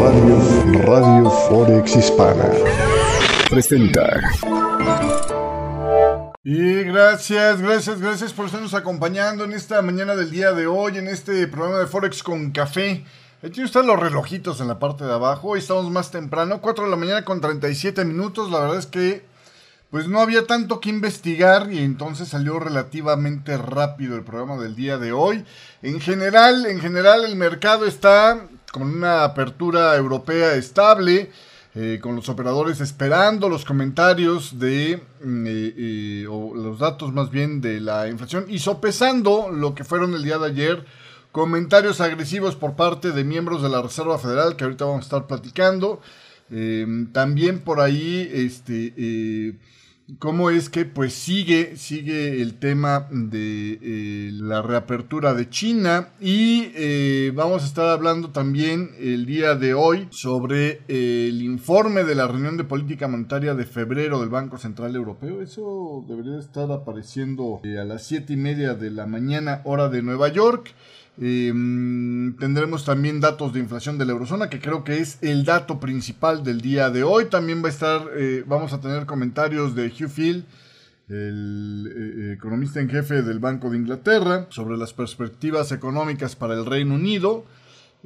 Radio, Radio Forex Hispana presenta. Y gracias, gracias, gracias por estarnos acompañando en esta mañana del día de hoy, en este programa de Forex con café. Aquí están los relojitos en la parte de abajo. Hoy estamos más temprano, 4 de la mañana con 37 minutos. La verdad es que pues no había tanto que investigar y entonces salió relativamente rápido el programa del día de hoy. En general, en general el mercado está con una apertura europea estable. Eh, con los operadores esperando los comentarios de, mm, eh, eh, o los datos más bien de la inflación y sopesando lo que fueron el día de ayer, comentarios agresivos por parte de miembros de la Reserva Federal, que ahorita vamos a estar platicando. también por ahí, este cómo es que pues sigue, sigue el tema de eh, la reapertura de China y eh, vamos a estar hablando también el día de hoy sobre eh, el informe de la reunión de política monetaria de febrero del Banco Central Europeo. Eso debería estar apareciendo a las siete y media de la mañana hora de Nueva York. Em, tendremos también datos de inflación de la eurozona, que creo que es el dato principal del día de hoy. También va a estar, eh, vamos a tener comentarios de Hugh Field, el eh, economista en jefe del Banco de Inglaterra, sobre las perspectivas económicas para el Reino Unido.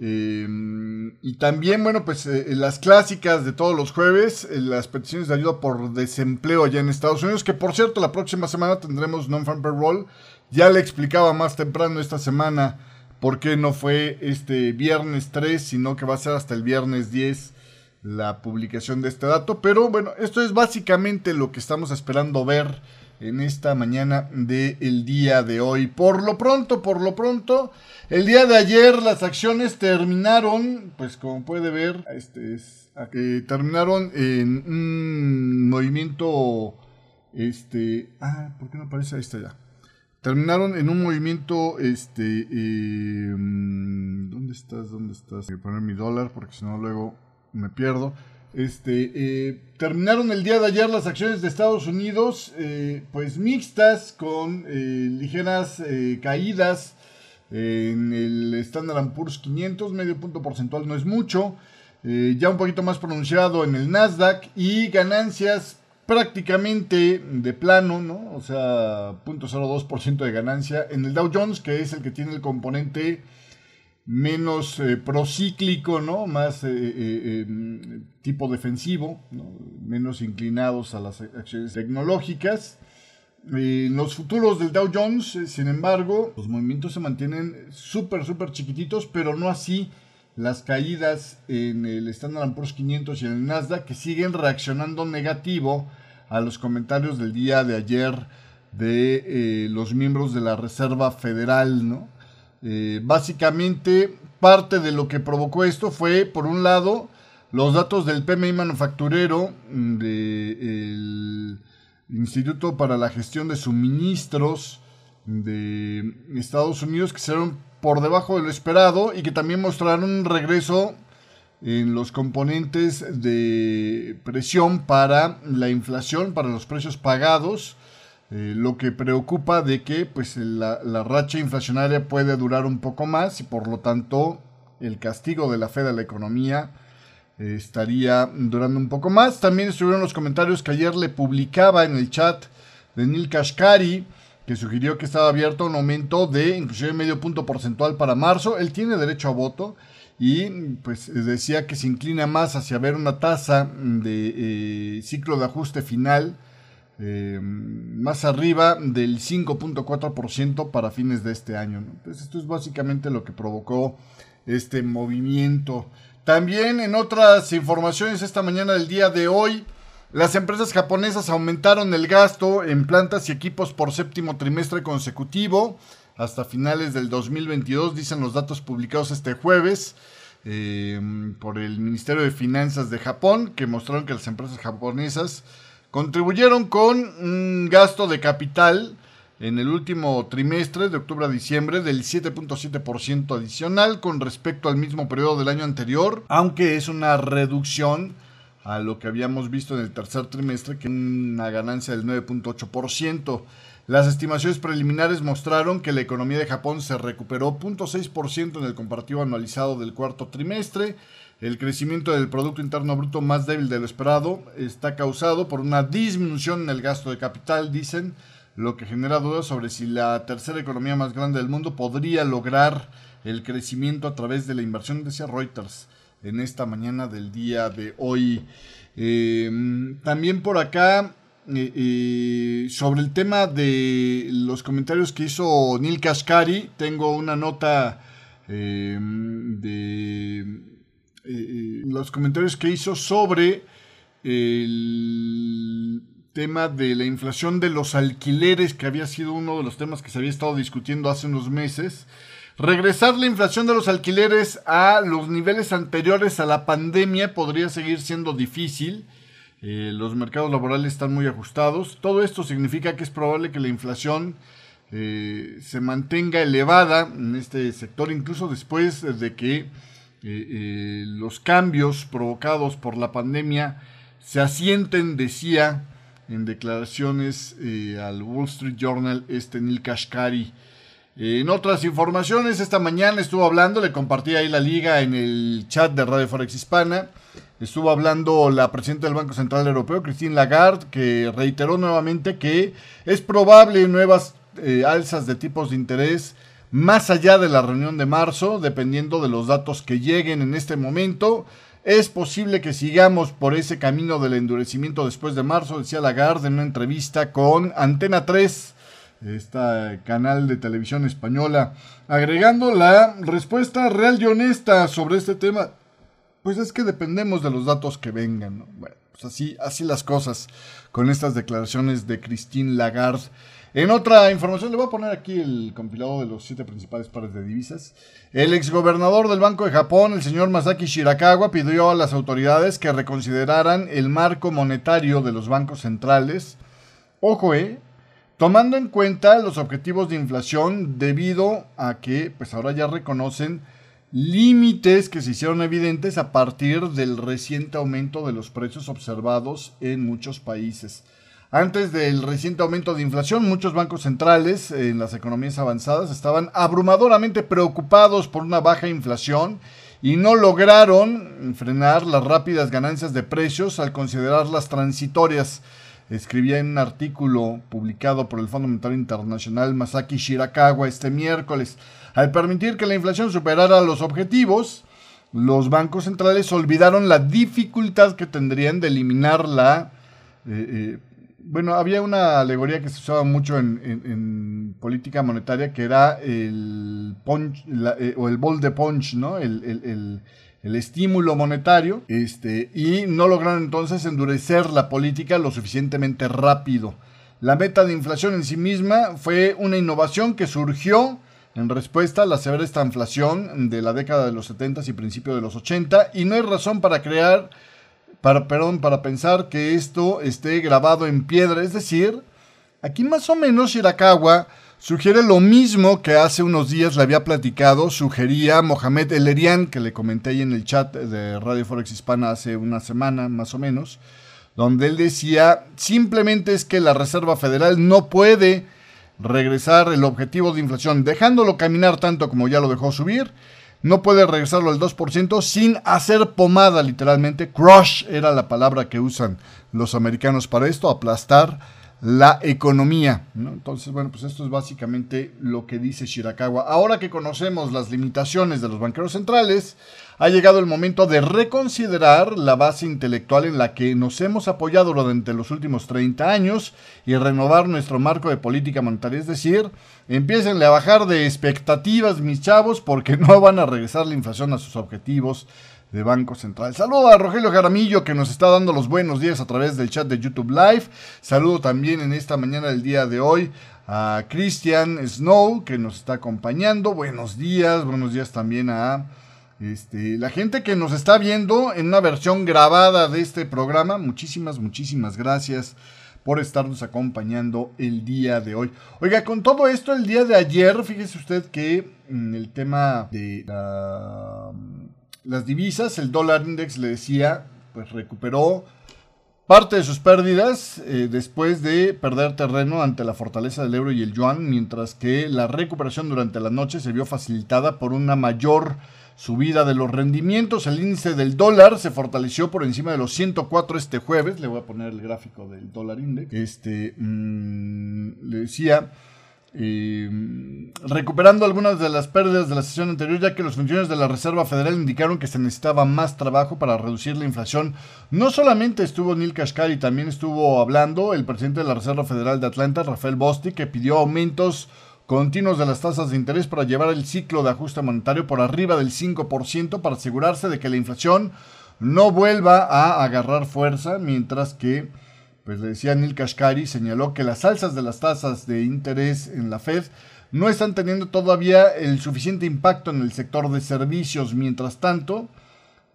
Em, y también, bueno, pues eh, las clásicas de todos los jueves, las peticiones de ayuda por desempleo allá en Estados Unidos, que por cierto la próxima semana tendremos non-farm payroll. Ya le explicaba más temprano esta semana por qué no fue este viernes 3, sino que va a ser hasta el viernes 10 la publicación de este dato. Pero bueno, esto es básicamente lo que estamos esperando ver en esta mañana del día de hoy. Por lo pronto, por lo pronto, el día de ayer las acciones terminaron, pues como puede ver, este es, que terminaron en un movimiento, este, ah, ¿por qué no aparece? Ahí está ya terminaron en un movimiento, este, eh, ¿dónde estás? ¿Dónde estás? Voy a poner mi dólar porque si no luego me pierdo. Este, eh, terminaron el día de ayer las acciones de Estados Unidos, eh, pues mixtas, con ligeras caídas en el Standard Poor's 500, medio punto porcentual no es mucho, ya un poquito más pronunciado en el Nasdaq y ganancias prácticamente de plano, ¿no? O sea, 0.02% de ganancia. En el Dow Jones, que es el que tiene el componente menos eh, procíclico, ¿no? Más eh, eh, em, tipo defensivo, menos inclinados a las acciones tecnológicas. En los futuros del Dow Jones, sin embargo, los movimientos se mantienen súper, súper chiquititos, pero no así las caídas en el Standard Poor's 500 y en el Nasdaq que siguen reaccionando negativo a los comentarios del día de ayer de eh, los miembros de la Reserva Federal, ¿no? Eh, básicamente, parte de lo que provocó esto fue, por un lado, los datos del PMI manufacturero del Instituto para la Gestión de Suministros de Estados Unidos que fueron por debajo de lo esperado y que también mostraron un regreso en los componentes de presión para la inflación, para los precios pagados, eh, lo que preocupa de que pues, la, racha inflacionaria puede durar un poco más y por lo tanto el castigo de la Fed a la economía eh, estaría durando un poco más. También estuvieron los comentarios que ayer le publicaba en el chat de Neil Kashkari, que sugirió que estaba abierto un aumento de inclusive medio punto porcentual para marzo. Él tiene derecho a voto y pues decía que se inclina más hacia ver una tasa de eh, ciclo de ajuste final eh, más arriba del 5.4% para fines de este año. Entonces esto es básicamente lo que provocó este movimiento. También en otras informaciones esta mañana del día de hoy, las empresas japonesas aumentaron el gasto en plantas y equipos por séptimo trimestre consecutivo hasta finales del 2022, dicen los datos publicados este jueves eh, por el Ministerio de Finanzas de Japón, que mostraron que las empresas japonesas contribuyeron con un gasto de capital en el último trimestre de octubre a diciembre del 7.7% adicional con respecto al mismo periodo del año anterior, aunque es una reducción a lo que habíamos visto en el tercer trimestre, que una ganancia del 9.8%. Las estimaciones preliminares mostraron que la economía de Japón se recuperó 0.6% en el comparativo anualizado del cuarto trimestre. El crecimiento del Producto Interno Bruto más débil de lo esperado está causado por una disminución en el gasto de capital, dicen, lo que genera dudas sobre si la tercera economía más grande del mundo podría lograr el crecimiento a través de la inversión, decía Reuters en esta mañana del día de hoy. Eh, también por acá eh, eh, sobre el tema de los comentarios que hizo Neil Kashkari, tengo una nota eh, de los comentarios que hizo sobre el tema de la inflación de los alquileres, que había sido uno de los temas que se había estado discutiendo hace unos meses. Regresar la inflación de los alquileres a los niveles anteriores a la pandemia podría seguir siendo difícil. Eh, los mercados laborales están muy ajustados. Todo esto significa que es probable que la inflación eh, se mantenga elevada en este sector, incluso después de que eh, los cambios provocados por la pandemia se asienten, decía en declaraciones al Wall Street Journal este Neil Kashkari. En otras informaciones, esta mañana estuvo hablando, le compartí ahí la liga en el chat de Radio Forex Hispana. Estuvo hablando la presidenta del Banco Central Europeo, Christine Lagarde, que reiteró nuevamente que es probable nuevas eh, alzas de tipos de interés más allá de la reunión de marzo, dependiendo de los datos que lleguen en este momento. Es posible que sigamos por ese camino del endurecimiento después de marzo, decía Lagarde en una entrevista con Antena 3 este canal de televisión española, agregando la respuesta real y honesta sobre este tema. Pues es que dependemos de los datos que vengan. Bueno, pues así, así las cosas con estas declaraciones de Christine Lagarde. En otra información, le voy a poner aquí el compilado de los siete principales pares de divisas. El exgobernador del Banco de Japón, el señor Masaki Shirakawa, pidió a las autoridades que reconsideraran el marco monetario de los bancos centrales. Ojo, eh, tomando en cuenta los objetivos de inflación debido a que pues ahora ya reconocen límites que se hicieron evidentes a partir del reciente aumento de los precios observados en muchos países. Antes del reciente aumento de inflación, muchos bancos centrales en las economías avanzadas estaban abrumadoramente preocupados por una baja inflación y no lograron frenar las rápidas ganancias de precios al considerarlas transitorias escribía en un artículo publicado por el Fondo Internacional Masaki Shirakawa este miércoles. Al permitir que la inflación superara los objetivos, los bancos centrales olvidaron la dificultad que tendrían de eliminar la... Eh, eh, bueno, había una alegoría que se usaba mucho en, política monetaria que era el punch eh, o el bol de punch, ¿no? el estímulo monetario este, y no lograron entonces endurecer la política lo suficientemente rápido. La meta de inflación en sí misma fue una innovación que surgió en respuesta a la severa inflación de la década de los 70 y principio de los 80 y no hay razón para crear, para, perdón, para pensar que esto esté grabado en piedra. Es decir, aquí más o menos Shirakawa Sugiere lo mismo que hace unos días le había platicado, sugería Mohamed Elerian, que le comenté ahí en el chat de Radio Forex Hispana hace una semana más o menos, donde él decía, simplemente es que la Reserva Federal no puede regresar el objetivo de inflación, dejándolo caminar tanto como ya lo dejó subir, no puede regresarlo al 2% sin hacer pomada literalmente. Crush era la palabra que usan los americanos para esto, aplastar la economía. Entonces, bueno, pues esto es básicamente lo que dice Shirakawa. Ahora que conocemos las limitaciones de los banqueros centrales, ha llegado el momento de reconsiderar la base intelectual en la que nos hemos apoyado durante los últimos 30 años y renovar nuestro marco de política monetaria. Es decir, empiecen a bajar de expectativas, mis chavos, porque no van a regresar la inflación a sus objetivos de Banco Central. Saludo a Rogelio Jaramillo que nos está dando los buenos días a través del chat de YouTube Live. Saludo también en esta mañana del día de hoy a Christian Snow que nos está acompañando. Buenos días, buenos días también a este, la gente que nos está viendo en una versión grabada de este programa. Muchísimas, muchísimas gracias por estarnos acompañando el día de hoy. Oiga, con todo esto, el día de ayer, fíjese usted que en el tema de la las divisas, el dólar index le decía, pues recuperó parte de sus pérdidas eh, después de perder terreno ante la fortaleza del euro y el yuan, mientras que la recuperación durante la noche se vio facilitada por una mayor subida de los rendimientos. El índice del dólar se fortaleció por encima de los 104 este jueves. Le voy a poner el gráfico del dólar index. Este, mm, le decía, eh, recuperando algunas de las pérdidas de la sesión anterior, ya que los funcionarios de la Reserva Federal indicaron que se necesitaba más trabajo para reducir la inflación. No solamente estuvo Neil Kashkari, también estuvo hablando el presidente de la Reserva Federal de Atlanta, Rafael Bosti, que pidió aumentos continuos de las tasas de interés para llevar el ciclo de ajuste monetario por arriba del 5% para asegurarse de que la inflación no vuelva a agarrar fuerza, mientras que, pues le decía Neil Kashkari, señaló que las alzas de las tasas de interés en la Fed no están teniendo todavía el suficiente impacto en el sector de servicios. Mientras tanto,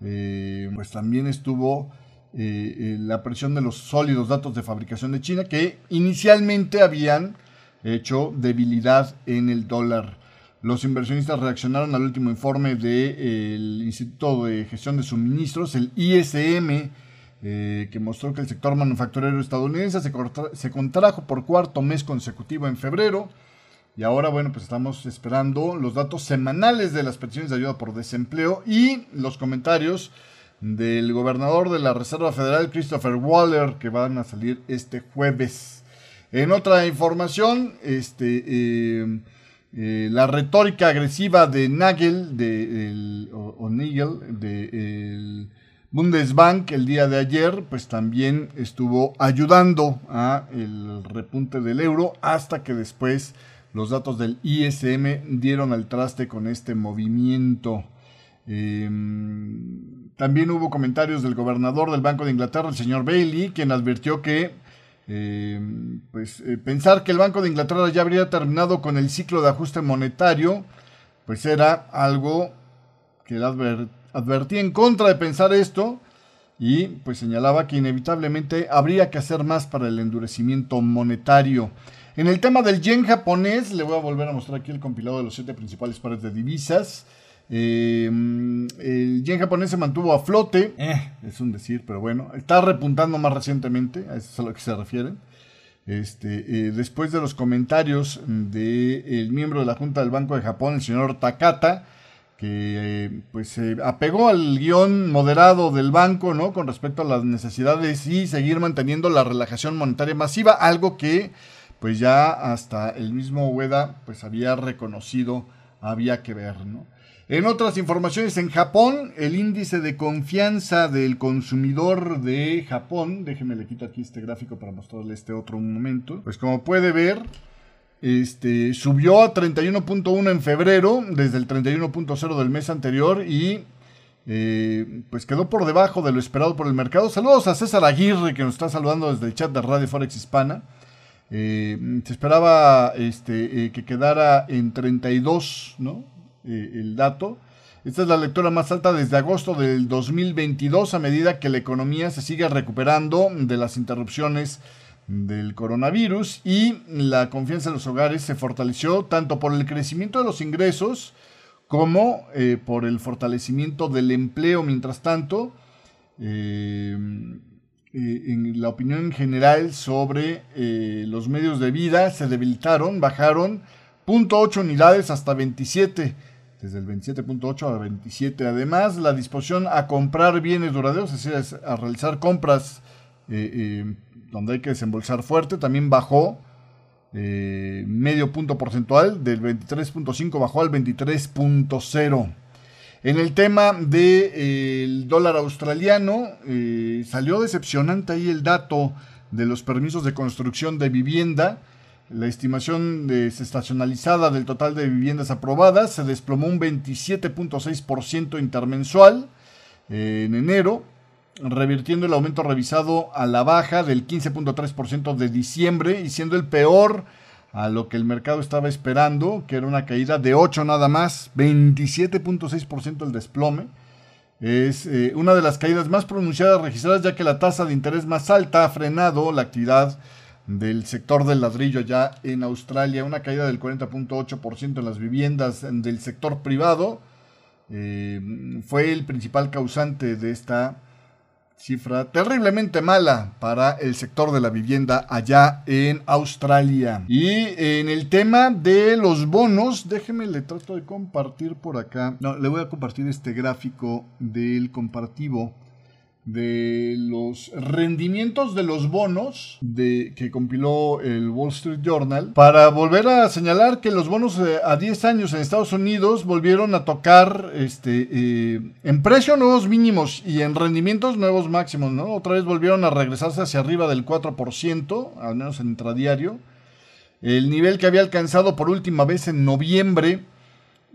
eh, pues también estuvo eh, eh, la presión de los sólidos datos de fabricación de China que inicialmente habían hecho debilidad en el dólar. Los inversionistas reaccionaron al último informe del Instituto de Gestión de Suministros, el ISM, eh, que mostró que el sector manufacturero estadounidense se, contrajo por cuarto mes consecutivo en febrero. Y ahora, bueno, pues estamos esperando los datos semanales de las peticiones de ayuda por desempleo y los comentarios del gobernador de la Reserva Federal, Christopher Waller, que van a salir este jueves. En otra información, este, eh, eh, la retórica agresiva de Nagel, de, el, o, Nagel, de Bundesbank el día de ayer, pues también estuvo ayudando a el repunte del euro hasta que después los datos del ISM dieron al traste con este movimiento. Em, también hubo comentarios del gobernador del Banco de Inglaterra, el señor Bailey, quien advirtió que eh, pues eh, pensar que el Banco de Inglaterra ya habría terminado con el ciclo de ajuste monetario, pues era algo que él advertía en contra de pensar esto y pues señalaba que inevitablemente habría que hacer más para el endurecimiento monetario. En el tema del yen japonés, le voy a volver a mostrar aquí el compilado de los siete principales pares de divisas. Em, el yen japonés se mantuvo a flote, eh, es un decir, pero bueno, está repuntando más recientemente, a eso es a lo que se refieren. Este, eh, después de los comentarios del miembro de la Junta del Banco de Japón, el señor Takata, que eh, pues se apegó al guion moderado del banco, ¿no? Con respecto a las necesidades y seguir manteniendo la relajación monetaria masiva, algo que pues ya hasta el mismo Ueda pues había reconocido había que ver, ¿no? En otras informaciones, en Japón, el índice de confianza del consumidor de Japón, déjeme le quito aquí este gráfico para mostrarle este otro momento, pues como puede ver, este, subió a 31.1 en febrero, desde el 31.0 del mes anterior y eh, pues quedó por debajo de lo esperado por el mercado. Saludos a César Aguirre que nos está saludando desde el chat de Radio Forex Hispana. Eh, se esperaba este, eh, que quedara en 32, ¿no? El dato. Esta es la lectura más alta desde agosto del 2022 a medida que la economía se sigue recuperando de las interrupciones del coronavirus y la confianza en los hogares se fortaleció tanto por el crecimiento de los ingresos como eh, por el fortalecimiento del empleo. Mientras tanto, eh, en la opinión general sobre los medios de vida se debilitaron, bajaron 0.8 unidades hasta 27 desde el 27.8 a 27. Además, la disposición a comprar bienes duraderos, es decir, a realizar compras eh, eh, donde hay que desembolsar fuerte, también bajó eh, medio punto porcentual, del 23.5 bajó al 23.0. En el tema del dólar australiano, salió decepcionante ahí el dato de los permisos de construcción de vivienda la estimación desestacionalizada del total de viviendas aprobadas se desplomó un 27.6% intermensual eh, en enero, revirtiendo el aumento revisado a la baja del 15.3% de diciembre y siendo el peor a lo que el mercado estaba esperando, que era una caída de 8 nada más, 27.6% el desplome. Es eh, una de las caídas más pronunciadas registradas ya que la tasa de interés más alta ha frenado la actividad del sector del ladrillo ya en Australia, una caída del 40.8% en las viviendas del sector privado, eh, fue el principal causante de esta cifra terriblemente mala para el sector de la vivienda allá en Australia. Y en el tema de los bonos, déjeme le trato de compartir por acá. No, le voy a compartir este gráfico del comparativo de los rendimientos de los bonos de, que compiló el Wall Street Journal para volver a señalar que los bonos eh, a 10 años en Estados Unidos volvieron a tocar este, eh, en precio nuevos mínimos y en rendimientos nuevos máximos, ¿no? Otra vez volvieron a regresarse hacia arriba del 4%, al menos en intradiario. El nivel que había alcanzado por última vez en noviembre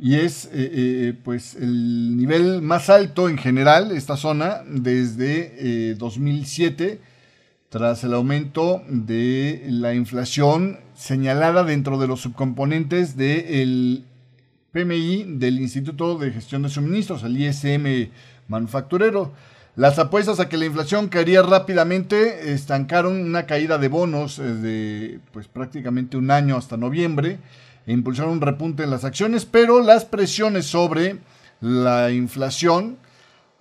y es eh, eh, pues el nivel más alto en general esta zona desde 2007 eh, tras el aumento de la inflación señalada dentro de los subcomponentes del PMI del Instituto de Gestión de Suministros, el ISM manufacturero. Las apuestas a que la inflación caería rápidamente estancaron una caída de bonos de pues prácticamente un año hasta noviembre e impulsaron un repunte en las acciones, pero las presiones sobre la inflación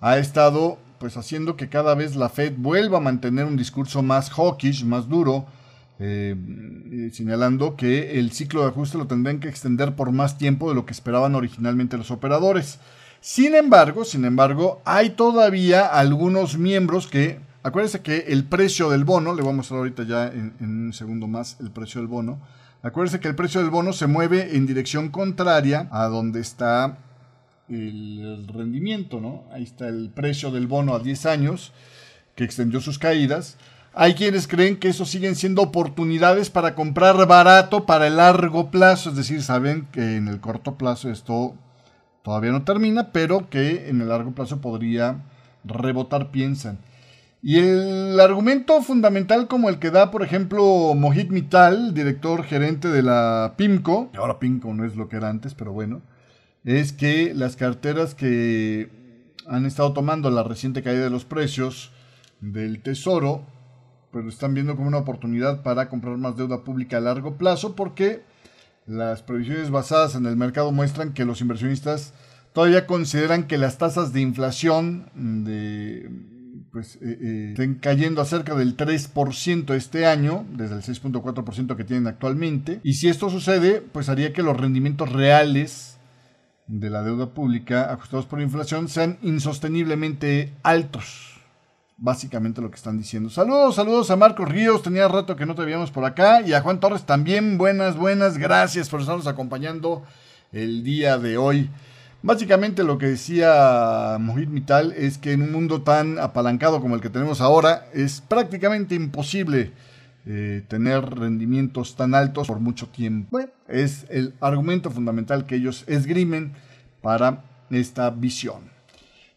ha estado pues haciendo que cada vez la Fed vuelva a mantener un discurso más hawkish, más duro, eh, señalando que el ciclo de ajuste lo tendrán que extender por más tiempo de lo que esperaban originalmente los operadores. Sin embargo, sin embargo, hay todavía algunos miembros que, acuérdense que el precio del bono, le voy a mostrar ahorita ya en un segundo más el precio del bono, Acuérdense que el precio del bono se mueve en dirección contraria a donde está el rendimiento, ¿no? Ahí está el precio del bono a 10 años que extendió sus caídas. Hay quienes creen que eso siguen siendo oportunidades para comprar barato para el largo plazo, es decir, saben que en el corto plazo esto todavía no termina, pero que en el largo plazo podría rebotar, piensan. Y el argumento fundamental como el que da, por ejemplo, Mohit Mittal, director gerente de la PIMCO, ahora PIMCO no es lo que era antes, pero bueno, es que las carteras que han estado tomando la reciente caída de los precios del Tesoro, pues lo están viendo como una oportunidad para comprar más deuda pública a largo plazo porque las previsiones basadas en el mercado muestran que los inversionistas todavía consideran que las tasas de inflación de pues eh, eh, estén cayendo a cerca del 3% este año, desde el 6.4% que tienen actualmente. Y si esto sucede, pues haría que los rendimientos reales de la deuda pública ajustados por inflación sean insosteniblemente altos. Básicamente lo que están diciendo. Saludos, saludos a Marcos Ríos. Tenía rato que no te veíamos por acá. Y a Juan Torres también. Buenas, buenas. Gracias por estarnos acompañando el día de hoy. Básicamente lo que decía Mohit Mittal es que en un mundo tan apalancado como el que tenemos ahora es prácticamente imposible eh, tener rendimientos tan altos por mucho tiempo. Bueno, es el argumento fundamental que ellos esgrimen para esta visión.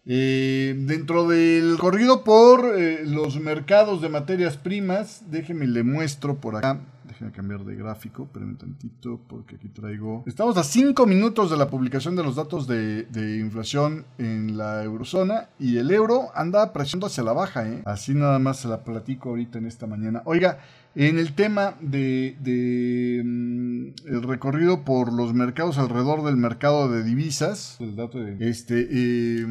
Eh, dentro del corrido por eh, los mercados de materias primas, déjenme le muestro por acá Déjenme cambiar de gráfico, un tantito porque aquí traigo... Estamos a 5 minutos de la publicación de los datos de, inflación en la eurozona y el euro anda presionando hacia la baja, ¿eh? Así nada más se la platico ahorita en esta mañana. Oiga, en el tema de, mm, el recorrido por los mercados alrededor del mercado de divisas, el dato de, este, eh,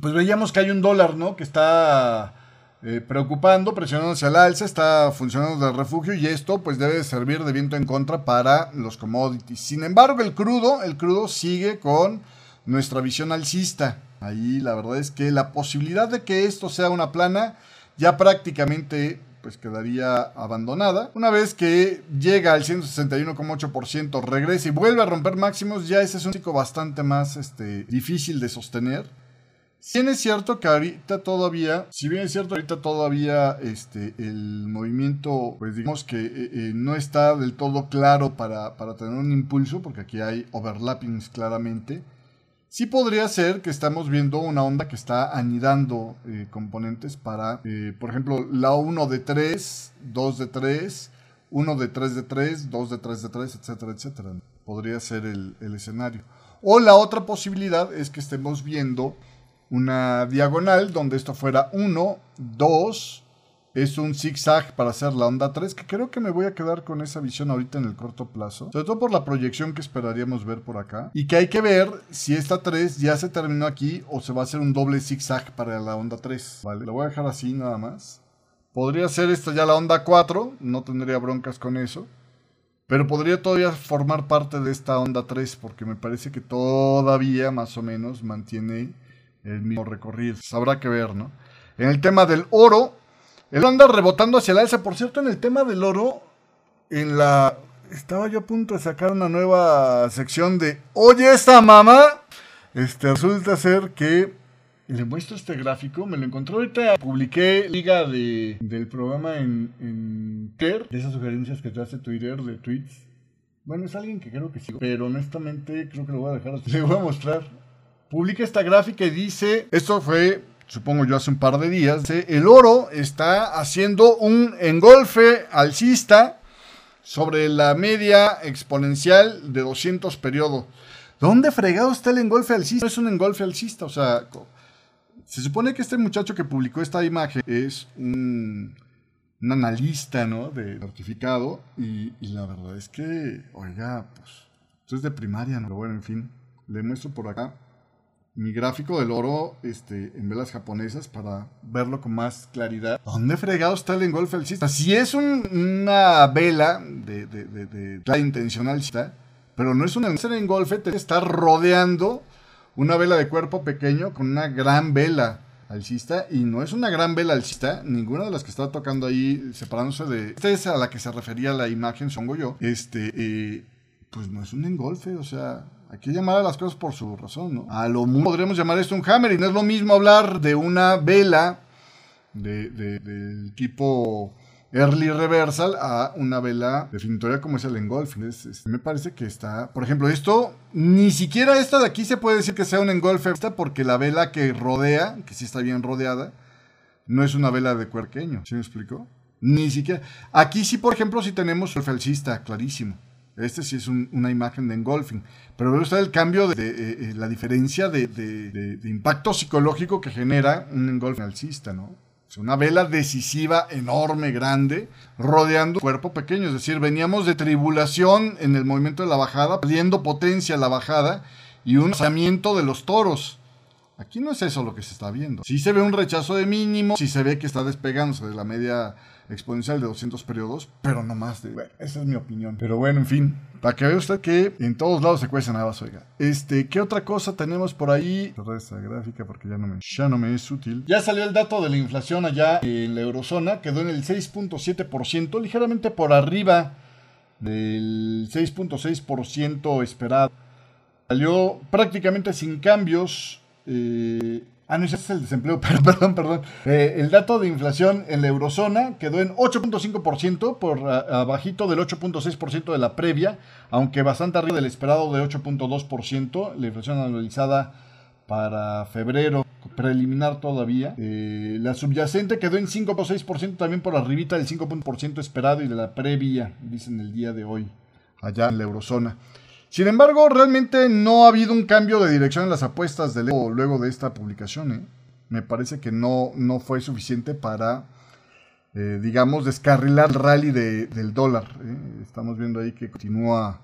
pues veíamos que hay un dólar, ¿no? Que está eh, preocupando, presionando hacia el alza, está funcionando de refugio y esto pues debe servir de viento en contra para los commodities. Sin embargo, el crudo, el crudo sigue con nuestra visión alcista. Ahí la verdad es que la posibilidad de que esto sea una plana ya prácticamente pues quedaría abandonada. Una vez que llega al 161,8%, regresa y vuelve a romper máximos, ya ese es un ciclo bastante más este, difícil de sostener. Si bien es cierto que ahorita todavía, si bien es cierto ahorita todavía este, el movimiento, pues digamos que eh, eh, no está del todo claro para, tener un impulso, porque aquí hay overlappings claramente, sí podría ser que estamos viendo una onda que está anidando eh, componentes para, por ejemplo, la 1 de 3, 2 de 3, 1 de 3 de 3, 2 de 3 de 3, etcétera, etcétera. Podría ser el, el escenario. O la otra posibilidad es que estemos viendo una diagonal donde esto fuera 1, 2, es un zigzag para hacer la onda 3, que creo que me voy a quedar con esa visión ahorita en el corto plazo, sobre todo por la proyección que esperaríamos ver por acá, y que hay que ver si esta 3 ya se terminó aquí o se va a hacer un doble zigzag para la onda 3, ¿vale? Lo voy a dejar así nada más. Podría ser esta ya la onda 4, no tendría broncas con eso. Pero podría todavía formar parte de esta onda 3 porque me parece que todavía más o menos mantiene el mismo recorrido. Habrá que ver, ¿no? En el tema del oro, el anda rebotando hacia la alza. Por cierto, en el tema del oro, en la... Estaba yo a punto de sacar una nueva sección de Oye esta mamá. Este resulta ser que le muestro este gráfico, me lo encontré ahorita, publiqué liga de, del programa en, en Twitter, de esas sugerencias que te hace Twitter, de tweets. Bueno, es alguien que creo que sigo, pero honestamente creo que lo voy a dejar. Le voy a mostrar. Publica esta gráfica y dice, esto fue, supongo yo hace un par de días, el oro está haciendo un engolfe alcista sobre la media exponencial de 200 periodos. ¿Dónde fregado está el engolfe alcista? Es un engolfe alcista, o sea, se supone que este muchacho que publicó esta imagen es un, analista, ¿no? De certificado. Y, la verdad es que, oiga, pues, esto es de primaria, ¿no? Pero bueno, en fin, le muestro por acá mi gráfico del oro este, en velas japonesas para verlo con más claridad. ¿Dónde fregado está el engolfe alcista? Si es una vela de, de, de, de, intencional, pero no es un engolfe, te está rodeando una vela de cuerpo pequeño con una gran vela alcista y no es una gran vela alcista, ninguna de las que está tocando ahí separándose de esta es a la que se refería la imagen, songo yo, este, eh, pues no es un engolfe, o sea, hay que llamar a las cosas por su razón, ¿no? A lo mucho podríamos llamar esto un hammer y no es lo mismo hablar de una vela de, del tipo early reversal a una vela definitoria como es el engolfing. me parece que está, por ejemplo, esto, ni siquiera esta de aquí se puede decir que sea un engolfe porque la vela que rodea, que sí está bien rodeada, no es una vela de cuerqueño. ¿Sí me explico? Ni siquiera. Aquí sí, por ejemplo, sí tenemos el alcista, clarísimo. Este sí es una imagen de engolfing. Pero ve usted el cambio de, eh, la diferencia de, impacto psicológico que genera un engolfing alcista, ¿no? una vela decisiva, enorme, grande, rodeando un cuerpo pequeño. Es decir, veníamos de tribulación en el movimiento de la bajada, perdiendo potencia la bajada y un lanzamiento de los toros. Aquí no es eso lo que se está viendo. Sí se ve un rechazo de mínimo, sí se ve que está despegándose de la media exponencial de 200 periodos, pero no más de... Bueno, esa es mi opinión. Pero bueno, en fin, para que vea usted que en todos lados se cuecen habas, oiga. Este, ¿qué otra cosa tenemos por ahí? Cerrar esta gráfica porque ya no, me, ya no me es útil. Ya salió el dato de la inflación allá en la eurozona, quedó en el 6.7%, ligeramente por arriba del 6.6% esperado. Salió prácticamente sin cambios. Eh, Ah, no, ese es el desempleo, perdón, perdón. Eh, el dato de inflación en la eurozona quedó en 8.5% por abajito del 8.6% de la previa, aunque bastante arriba del esperado de 8.2%. La inflación analizada para febrero preliminar todavía. Eh, la subyacente quedó en 5.6% también por arribita del 5% esperado y de la previa, dicen el día de hoy, allá en la eurozona. Sin embargo, realmente no ha habido un cambio de dirección en las apuestas del Evo luego de esta publicación. ¿eh? Me parece que no, no fue suficiente para, eh, digamos, descarrilar el rally del dólar. ¿eh? Estamos viendo ahí que continúa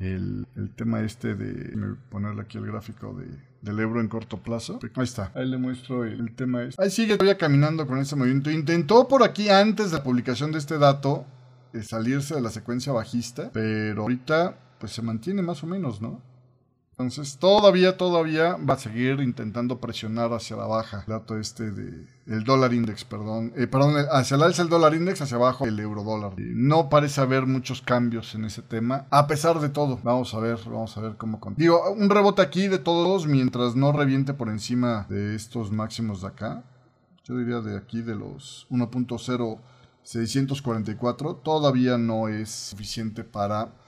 el, tema este de ponerle aquí el gráfico del euro en corto plazo. Ahí está, ahí le muestro el, tema este. Ahí sigue todavía caminando con ese movimiento. Intentó por aquí antes de la publicación de este dato salirse de la secuencia bajista, pero ahorita pues se mantiene más o menos, ¿no? Entonces todavía, todavía va a seguir intentando presionar hacia la baja. El dato este de el dólar index, perdón. Eh, perdón, hacia el alza el dólar index, hacia abajo el euro dólar. No parece haber muchos cambios en ese tema. A pesar de todo, vamos a ver, vamos a ver cómo. Digo, un rebote aquí de todos mientras no reviente por encima de estos máximos de acá. Yo diría de aquí de los 1.0644. Todavía no es suficiente para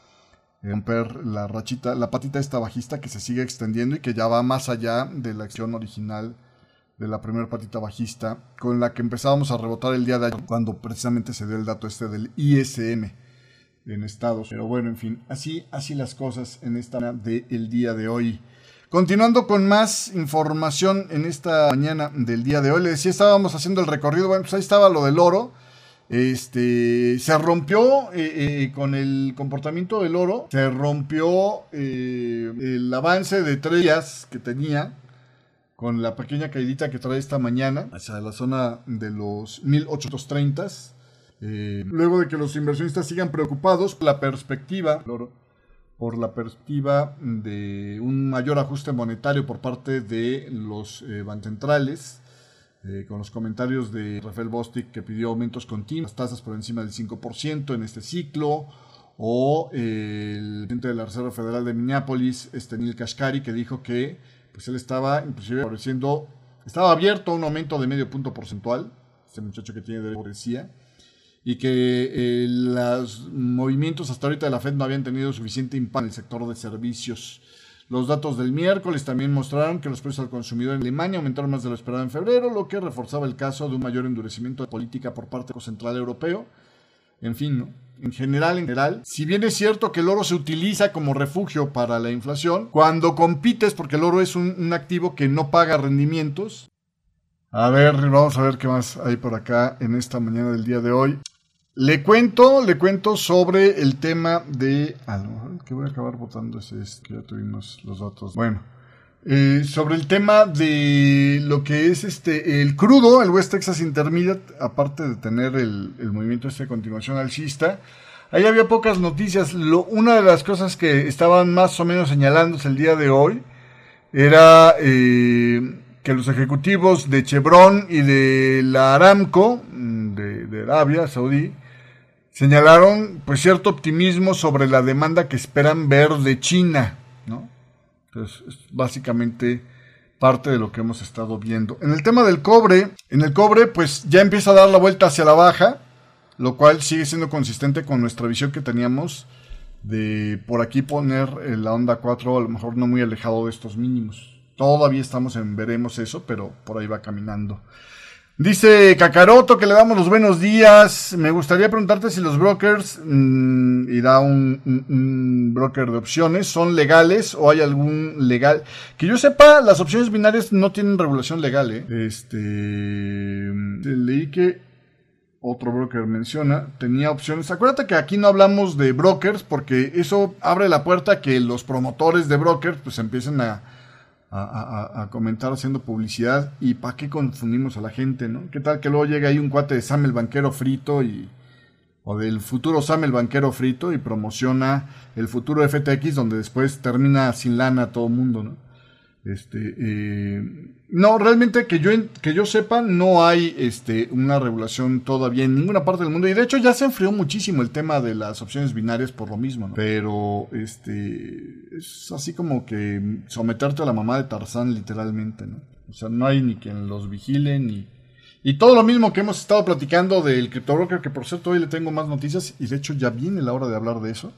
romper la rachita, la patita esta bajista que se sigue extendiendo y que ya va más allá de la acción original de la primera patita bajista con la que empezábamos a rebotar el día de ayer cuando precisamente se dio el dato este del ISM en Estados. Pero bueno, en fin, así, así las cosas en esta del el día de hoy. Continuando con más información en esta mañana del día de hoy, les decía, estábamos haciendo el recorrido, bueno, pues ahí estaba lo del oro. Este, se rompió eh, eh, con el comportamiento del oro, se rompió eh, el avance de tres que tenía con la pequeña caidita que trae esta mañana hacia la zona de los 1830. luego de que los inversionistas sigan preocupados la perspectiva oro por la perspectiva de un mayor ajuste monetario por parte de los eh, bancentrales, eh, con los comentarios de Rafael Bostic que pidió aumentos continuos, tasas por encima del 5% en este ciclo, o eh, el presidente de la Reserva Federal de Minneapolis, este Neil Kashkari, que dijo que pues él estaba inclusive favoreciendo, estaba abierto a un aumento de medio punto porcentual, este muchacho que tiene de decía, y que eh, los movimientos hasta ahorita de la Fed no habían tenido suficiente impacto en el sector de servicios. Los datos del miércoles también mostraron que los precios al consumidor en Alemania aumentaron más de lo esperado en febrero, lo que reforzaba el caso de un mayor endurecimiento de política por parte del Banco Central Europeo. En fin, en general, en general, si bien es cierto que el oro se utiliza como refugio para la inflación, cuando compites, porque el oro es un, un activo que no paga rendimientos, a ver, vamos a ver qué más hay por acá en esta mañana del día de hoy. Le cuento, le cuento sobre el tema de. A que voy a acabar votando ese, que ya tuvimos los datos. Bueno, eh, sobre el tema de lo que es este el crudo, el West Texas Intermediate, aparte de tener el, movimiento este de continuación alcista, ahí había pocas noticias. Lo, una de las cosas que estaban más o menos señalándose el día de hoy era eh, que los ejecutivos de Chevron y de la Aramco, de, de Arabia Saudí, señalaron pues cierto optimismo sobre la demanda que esperan ver de China, ¿no? Entonces, es básicamente parte de lo que hemos estado viendo. En el tema del cobre, en el cobre pues ya empieza a dar la vuelta hacia la baja, lo cual sigue siendo consistente con nuestra visión que teníamos de por aquí poner la onda 4 a lo mejor no muy alejado de estos mínimos. Todavía estamos en veremos eso, pero por ahí va caminando. Dice Cacaroto que le damos los buenos días. Me gustaría preguntarte si los brokers, mm, y da un, broker de opciones, son legales o hay algún legal. Que yo sepa, las opciones binarias no tienen regulación legal. ¿eh? Este, leí que otro broker menciona, tenía opciones. Acuérdate que aquí no hablamos de brokers porque eso abre la puerta a que los promotores de brokers pues empiecen a a, comentar haciendo publicidad y para qué confundimos a la gente, ¿no? ¿Qué tal que luego llega ahí un cuate de Sam el banquero frito y o del futuro Sam el banquero frito y promociona el futuro FTX donde después termina sin lana todo el mundo, ¿no? Este, eh, no, realmente que yo, que yo sepa, no hay este, una regulación todavía en ninguna parte del mundo. Y de hecho ya se enfrió muchísimo el tema de las opciones binarias por lo mismo, Pero este, es así como que someterte a la mamá de Tarzán literalmente, ¿no? O sea, no hay ni quien los vigile ni... Y todo lo mismo que hemos estado platicando del criptobroker, que por cierto hoy le tengo más noticias y de hecho ya viene la hora de hablar de eso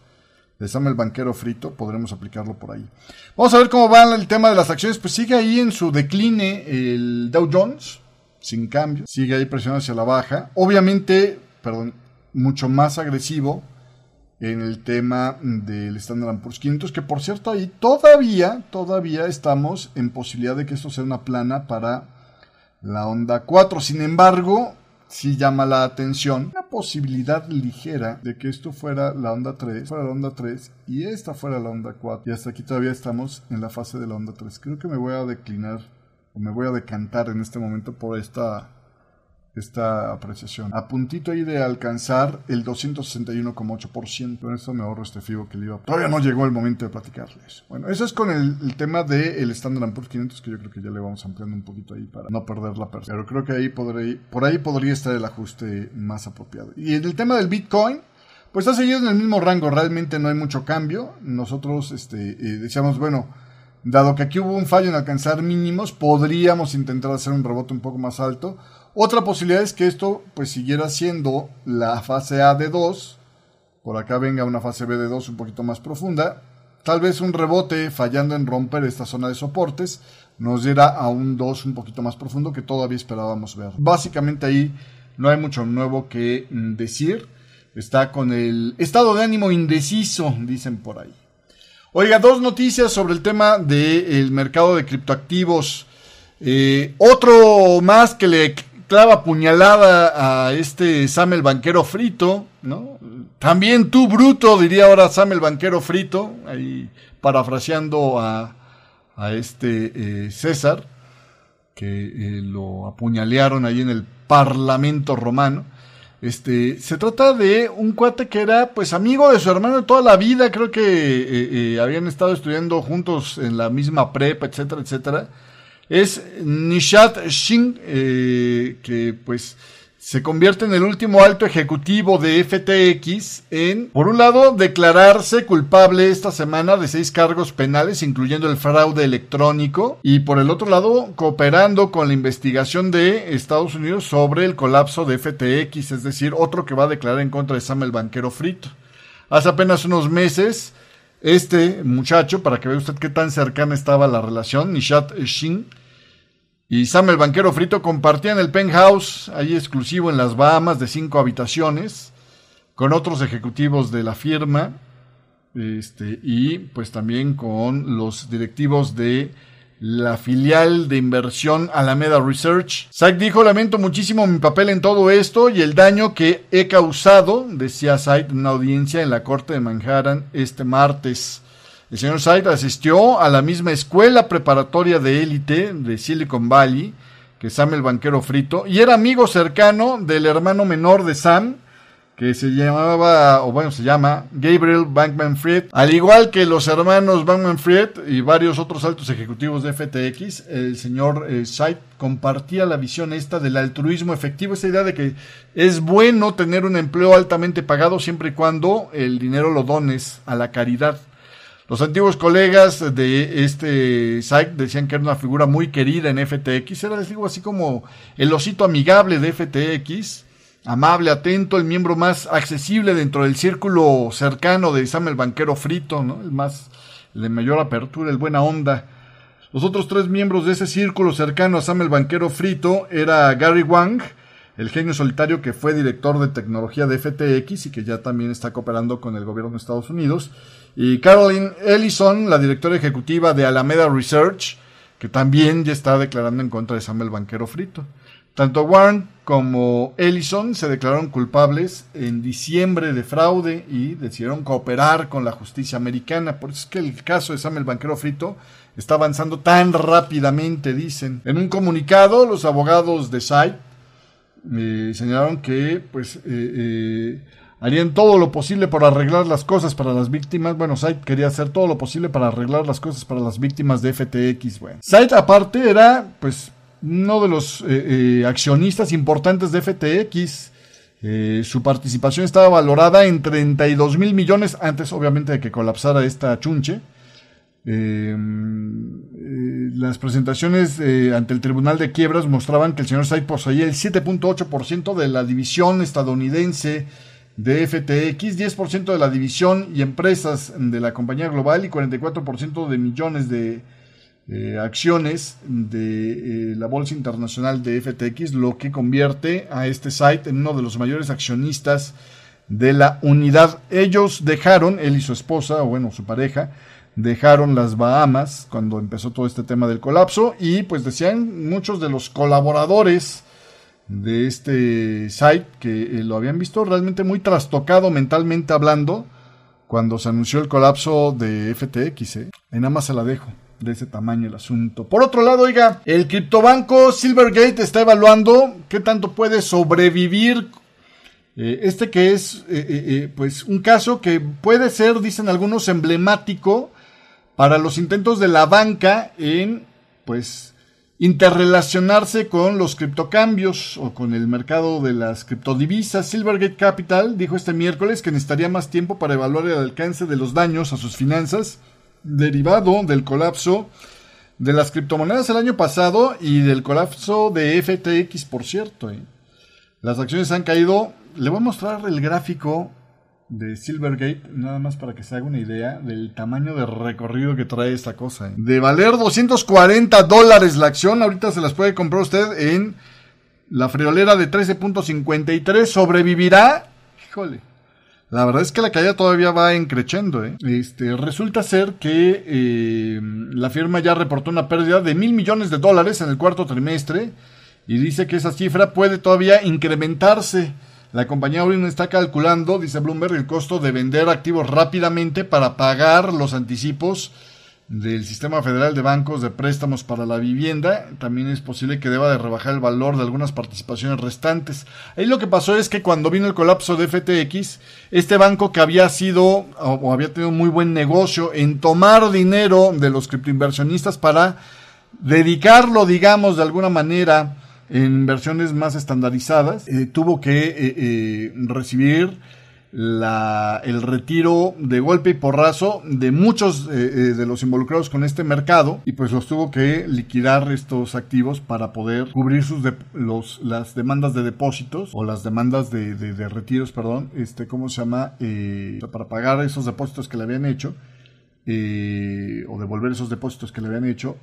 Sam el banquero frito, podremos aplicarlo por ahí. Vamos a ver cómo va el tema de las acciones. Pues sigue ahí en su decline el Dow Jones, sin cambio. Sigue ahí presionando hacia la baja. Obviamente, perdón, mucho más agresivo en el tema del Standard Poor's 500, que por cierto ahí todavía, todavía estamos en posibilidad de que esto sea una plana para la onda 4. Sin embargo, sí llama la atención la posibilidad ligera de que esto fuera la onda 3, fuera la onda 3 y esta fuera la onda 4. Y hasta aquí todavía estamos en la fase de la onda 3. Creo que me voy a declinar o me voy a decantar en este momento por esta esta apreciación. A puntito ahí de alcanzar el 261,8%. Con eso me ahorro este FIBO que le iba. Todavía no llegó el momento de platicarles. Bueno, eso es con el, tema del el Standard Poor's 500 que yo creo que ya le vamos ampliando un poquito ahí para no perder la pérdida. Pero creo que ahí podré, por ahí podría estar el ajuste más apropiado. Y el tema del Bitcoin, pues ha seguido en el mismo rango. Realmente no hay mucho cambio. Nosotros este, eh, decíamos, bueno, dado que aquí hubo un fallo en alcanzar mínimos, podríamos intentar hacer un rebote un poco más alto otra posibilidad es que esto pues siguiera siendo la fase A de 2, por acá venga una fase B de 2 un poquito más profunda, tal vez un rebote fallando en romper esta zona de soportes nos diera a un 2 un poquito más profundo que todavía esperábamos ver. Básicamente ahí no hay mucho nuevo que decir, está con el estado de ánimo indeciso, dicen por ahí. Oiga, dos noticias sobre el tema del mercado de criptoactivos. Eh, otro más que le clava puñalada a este Sam el banquero frito, ¿no? También tú, bruto, diría ahora Sam el banquero frito, ahí parafraseando a, a este eh, César, que eh, lo apuñalearon ahí en el Parlamento romano. Este, se trata de un cuate que era pues amigo de su hermano de toda la vida, creo que eh, habían estado estudiando juntos en la misma prepa, etcétera, etcétera es Nishat Singh, eh, que pues se convierte en el último alto ejecutivo de FTX en, por un lado, declararse culpable esta semana de seis cargos penales, incluyendo el fraude electrónico, y por el otro lado, cooperando con la investigación de Estados Unidos sobre el colapso de FTX, es decir, otro que va a declarar en contra de Sam el banquero frito. Hace apenas unos meses, este muchacho, para que vea usted qué tan cercana estaba la relación, Nishat Shin. Y Sam el banquero frito compartían el penthouse, ahí exclusivo en las Bahamas, de cinco habitaciones, con otros ejecutivos de la firma, este, y pues también con los directivos de la filial de inversión Alameda Research. Zack dijo, lamento muchísimo mi papel en todo esto y el daño que he causado, decía Zack en una audiencia en la corte de Manhattan este martes. El señor Zack asistió a la misma escuela preparatoria de élite de Silicon Valley que Sam el banquero frito y era amigo cercano del hermano menor de Sam, que se llamaba, o bueno, se llama Gabriel Bankman Fried. Al igual que los hermanos Bankman Fried y varios otros altos ejecutivos de FTX, el señor eh, compartía la visión esta del altruismo efectivo, esa idea de que es bueno tener un empleo altamente pagado siempre y cuando el dinero lo dones a la caridad. Los antiguos colegas de este site decían que era una figura muy querida en FTX, era digo así como el osito amigable de FTX amable, atento, el miembro más accesible dentro del círculo cercano de Sam el banquero frito, ¿no? El más, el de mayor apertura, el buena onda. Los otros tres miembros de ese círculo cercano a Sam el banquero frito era Gary Wang, el genio solitario que fue director de tecnología de FTX y que ya también está cooperando con el gobierno de Estados Unidos, y Caroline Ellison, la directora ejecutiva de Alameda Research, que también ya está declarando en contra de Sam el banquero frito. Tanto Warren como Ellison se declararon culpables en diciembre de fraude y decidieron cooperar con la justicia americana. Por eso es que el caso de Sam el banquero frito está avanzando tan rápidamente, dicen. En un comunicado, los abogados de SAI eh, señalaron que pues, eh, eh, harían todo lo posible por arreglar las cosas para las víctimas. Bueno, SAI quería hacer todo lo posible para arreglar las cosas para las víctimas de FTX. Bueno. aparte era pues uno de los eh, eh, accionistas importantes de FTX. Eh, su participación estaba valorada en 32 mil millones antes, obviamente, de que colapsara esta chunche. las presentaciones ante el Tribunal de Quiebras mostraban que el señor Said poseía el 7.8% de la división estadounidense de FTX, 10% de la división y empresas de la compañía global y 44% de millones de eh, acciones de eh, la Bolsa Internacional de FTX, lo que convierte a este site en uno de los mayores accionistas de la unidad. Ellos dejaron, él y su esposa, o bueno, su pareja, dejaron las Bahamas cuando empezó todo este tema del colapso y pues decían muchos de los colaboradores de este site que eh, lo habían visto realmente muy trastocado mentalmente hablando cuando se anunció el colapso de FTX. En nada más se la dejo de ese tamaño el asunto. Por otro lado, oiga, el criptobanco Silvergate está evaluando qué tanto puede sobrevivir eh, este que es eh, eh, pues un caso que puede ser, dicen algunos, emblemático para los intentos de la banca en pues interrelacionarse con los criptocambios o con el mercado de las criptodivisas. Silvergate Capital dijo este miércoles que necesitaría más tiempo para evaluar el alcance de los daños a sus finanzas derivado del colapso de las criptomonedas el año pasado y del colapso de FTX, por cierto. ¿eh? Las acciones han caído. Le voy a mostrar el gráfico de Silvergate, nada más para que se haga una idea del tamaño de recorrido que trae esta cosa. ¿eh? De valer 240 dólares la acción, ahorita se las puede comprar usted en la friolera de 13.53. ¿Sobrevivirá? Híjole. La verdad es que la caída todavía va encrechendo. ¿eh? Este, resulta ser que eh, la firma ya reportó una pérdida de mil millones de dólares en el cuarto trimestre y dice que esa cifra puede todavía incrementarse. La compañía aún está calculando, dice Bloomberg, el costo de vender activos rápidamente para pagar los anticipos del Sistema Federal de Bancos de Préstamos para la Vivienda. También es posible que deba de rebajar el valor de algunas participaciones restantes. Ahí lo que pasó es que cuando vino el colapso de FTX, este banco que había sido o había tenido muy buen negocio en tomar dinero de los criptoinversionistas para dedicarlo, digamos, de alguna manera en versiones más estandarizadas, eh, tuvo que eh, eh, recibir la, el retiro de golpe y porrazo de muchos eh, eh, de los involucrados con este mercado y pues los tuvo que liquidar estos activos para poder cubrir sus los, las demandas de depósitos o las demandas de, de, retiros, perdón, este, ¿cómo se llama? Eh, para pagar esos depósitos que le habían hecho o devolver esos depósitos que le habían hecho,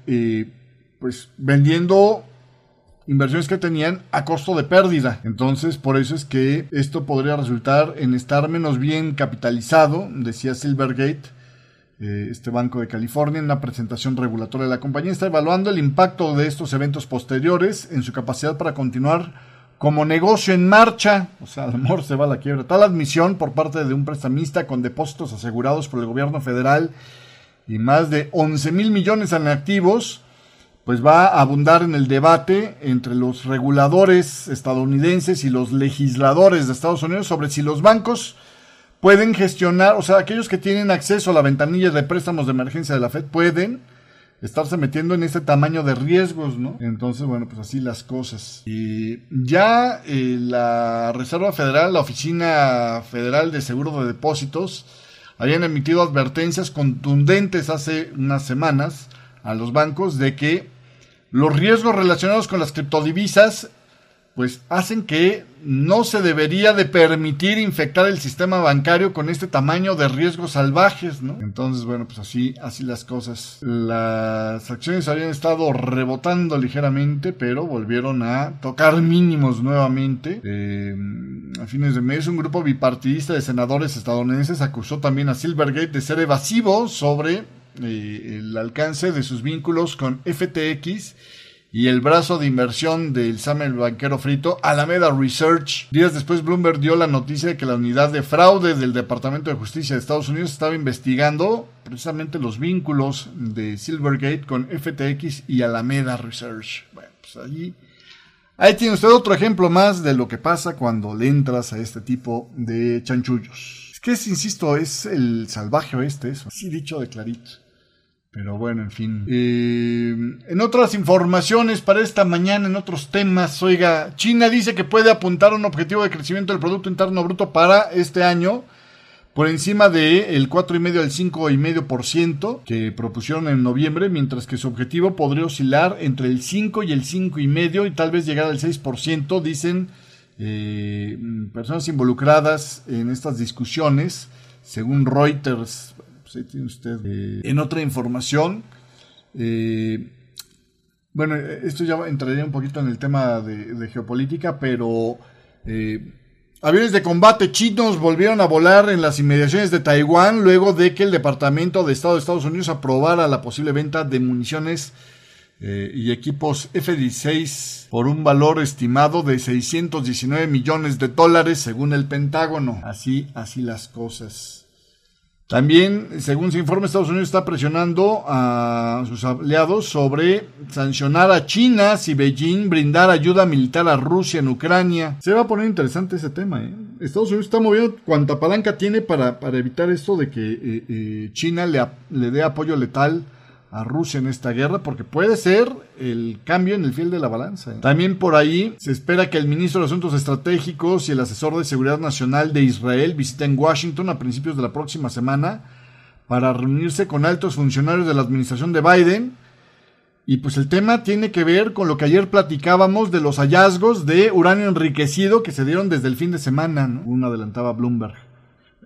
pues vendiendo inversiones que tenían a costo de pérdida. Entonces, por eso es que esto podría resultar en estar menos bien capitalizado, decía Silvergate, eh, este banco de California, en una presentación regulatoria. La compañía está evaluando el impacto de estos eventos posteriores en su capacidad para continuar como negocio en marcha, o sea, al amor se va a la quiebra. Tal admisión por parte de un prestamista con depósitos asegurados por el gobierno federal y más de 11 mil millones en activos pues va a abundar en el debate entre los reguladores estadounidenses y los legisladores de Estados Unidos sobre si los bancos pueden gestionar, o sea, aquellos que tienen acceso a la ventanilla de préstamos de emergencia de la Fed pueden estarse metiendo en este tamaño de riesgos, ¿no? Entonces, bueno, pues así las cosas. Y ya eh, la Reserva Federal, la Oficina Federal de Seguro de Depósitos, habían emitido advertencias contundentes hace unas semanas a los bancos de que los riesgos relacionados con las criptodivisas pues hacen que no se debería de permitir infectar el sistema bancario con este tamaño de riesgos salvajes, ¿no? Entonces, bueno, pues así, así las cosas. Las acciones habían estado rebotando ligeramente, pero volvieron a tocar mínimos nuevamente. Eh, a fines de mes, un grupo bipartidista de senadores estadounidenses acusó también a Silvergate de ser evasivo sobre eh, el alcance de sus vínculos con FTX y el brazo de inversión del Samuel Banquero Frito, Alameda Research. Días después, Bloomberg dio la noticia de que la unidad de fraude del Departamento de Justicia de Estados Unidos estaba investigando precisamente los vínculos de Silvergate con FTX y Alameda Research. Bueno, pues allí. Ahí tiene usted otro ejemplo más de lo que pasa cuando le entras a este tipo de chanchullos. Es que, es, insisto, es el salvaje oeste, eso. Así dicho de clarito. Pero bueno, en fin. Eh, en otras informaciones para esta mañana, en otros temas, oiga, China dice que puede apuntar un objetivo de crecimiento del Producto Interno Bruto para este año por encima de el 4,5 al 5,5% que propusieron en noviembre, mientras que su objetivo podría oscilar entre el 5 y el 5,5 y tal vez llegar al 6%, dicen eh, personas involucradas en estas discusiones, según Reuters tiene usted. Eh, en otra información, eh, bueno, esto ya entraría un poquito en el tema de, geopolítica, pero eh, aviones de combate chinos volvieron a volar en las inmediaciones de Taiwán luego de que el Departamento de Estado de Estados Unidos aprobara la posible venta de municiones y equipos F-16 por un valor estimado de 619 millones de dólares según el Pentágono. Así, así las cosas. También, según se informa, Estados Unidos está presionando a sus aliados sobre sancionar a China si Beijing brindar ayuda militar a Rusia en Ucrania. Se va a poner interesante ese tema. ¿eh? Estados Unidos está moviendo cuanta palanca tiene para, para evitar esto de que eh, eh, China le, le dé apoyo letal a Rusia en esta guerra porque puede ser el cambio en el fiel de la balanza. ¿eh? También por ahí se espera que el ministro de Asuntos Estratégicos y el asesor de Seguridad Nacional de Israel visiten Washington a principios de la próxima semana para reunirse con altos funcionarios de la administración de Biden. Y pues el tema tiene que ver con lo que ayer platicábamos de los hallazgos de uranio enriquecido que se dieron desde el fin de semana, ¿no? Uno adelantaba Bloomberg.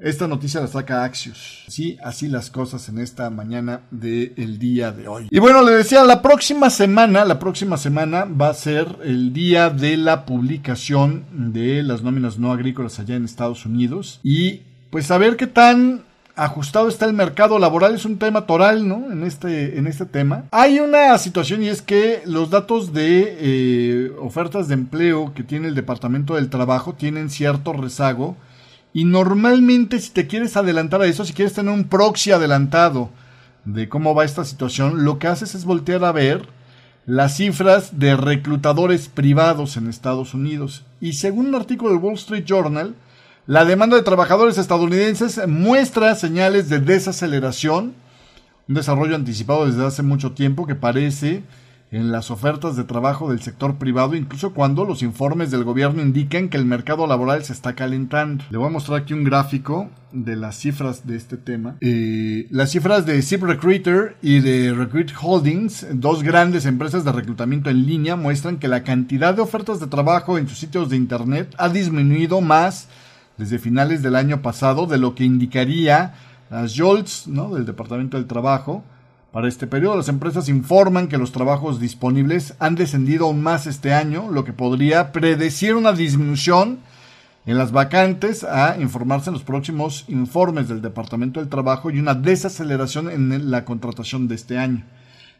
Esta noticia la saca Axios. Sí, así las cosas en esta mañana del día de hoy. Y bueno, le decía, la próxima semana, la próxima semana va a ser el día de la publicación de las nóminas no agrícolas allá en Estados Unidos. Y pues saber qué tan ajustado está el mercado laboral es un tema toral, ¿no? En este, en este tema. Hay una situación y es que los datos de eh, ofertas de empleo que tiene el Departamento del Trabajo tienen cierto rezago. Y normalmente si te quieres adelantar a eso, si quieres tener un proxy adelantado de cómo va esta situación, lo que haces es voltear a ver las cifras de reclutadores privados en Estados Unidos. Y según un artículo del Wall Street Journal, la demanda de trabajadores estadounidenses muestra señales de desaceleración, un desarrollo anticipado desde hace mucho tiempo que parece en las ofertas de trabajo del sector privado, incluso cuando los informes del gobierno indican que el mercado laboral se está calentando. Le voy a mostrar aquí un gráfico de las cifras de este tema. Eh, las cifras de ZipRecruiter y de Recruit Holdings, dos grandes empresas de reclutamiento en línea, muestran que la cantidad de ofertas de trabajo en sus sitios de Internet ha disminuido más desde finales del año pasado, de lo que indicaría las JOLTS ¿no? del Departamento del Trabajo. Para este periodo, las empresas informan que los trabajos disponibles han descendido aún más este año, lo que podría predecir una disminución en las vacantes a informarse en los próximos informes del Departamento del Trabajo y una desaceleración en la contratación de este año.